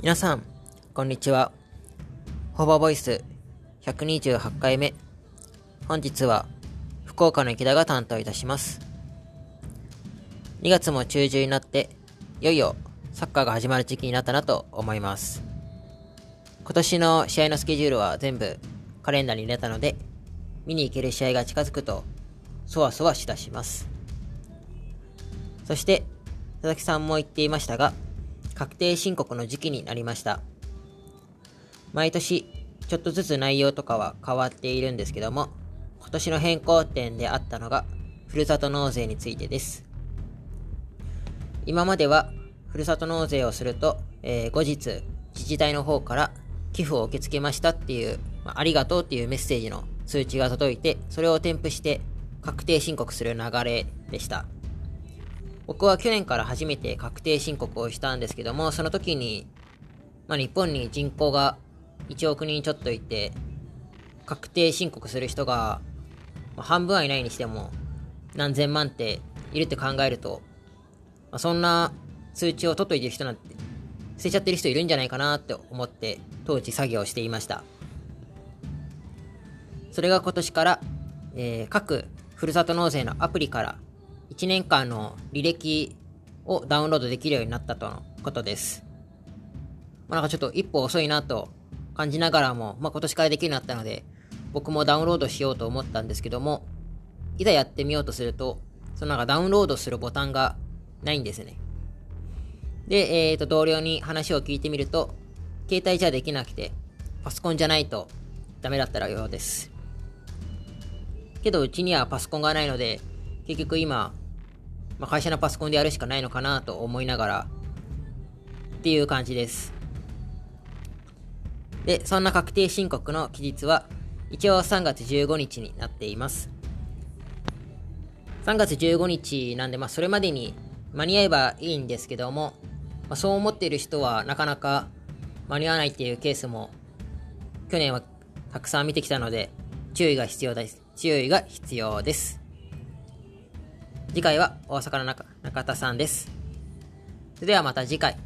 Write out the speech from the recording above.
皆さん、こんにちは。ホバーボイス128回目。本日は福岡の池田が担当いたします。2月も中旬になって、いよいよサッカーが始まる時期になったなと思います。今年の試合のスケジュールは全部カレンダーに入れたので、見に行ける試合が近づくと、そわそわしだします。そして、佐々木さんも言っていましたが、確定申告の時期になりました。毎年、ちょっとずつ内容とかは変わっているんですけども、今年の変更点であったのが、ふるさと納税についてです。今までは、ふるさと納税をすると、えー、後日、自治体の方から寄付を受け付けましたっていう、まあ、ありがとうっていうメッセージの通知が届いて、それを添付して確定申告する流れでした。僕は去年から初めて確定申告をしたんですけども、その時に、まあ、日本に人口が1億人ちょっといて、確定申告する人が、まあ、半分はいないにしても、何千万っているって考えると、まあ、そんな通知を取っといてる人なんて、捨てちゃってる人いるんじゃないかなって思って、当時作業していました。それが今年から、えー、各ふるさと納税のアプリから1年間の履歴をダウンロードできるようになったとのことです。まあ、なんかちょっと一歩遅いなと感じながらも、まあ、今年からできるようになったので、僕もダウンロードしようと思ったんですけども、いざやってみようとすると、そのなんかダウンロードするボタンがないんですね。で、えっ、ー、と、同僚に話を聞いてみると、携帯じゃできなくて、パソコンじゃないとダメだったらようです。けど、うちにはパソコンがないので、結局今、まあ、会社のパソコンでやるしかないのかなと思いながら、っていう感じです。で、そんな確定申告の期日は、一応3月15日になっています。3月15日なんで、まあ、それまでに間に合えばいいんですけども、まあ、そう思っている人はなかなか間に合わないっていうケースも、去年はたくさん見てきたので、注意が必要です。注意が必要です。次回は大阪の中中田さんです。それではまた次回。